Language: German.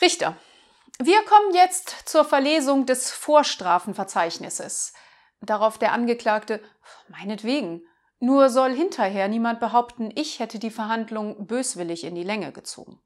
Richter, wir kommen jetzt zur Verlesung des Vorstrafenverzeichnisses. Darauf der Angeklagte, meinetwegen. Nur soll hinterher niemand behaupten, ich hätte die Verhandlung böswillig in die Länge gezogen.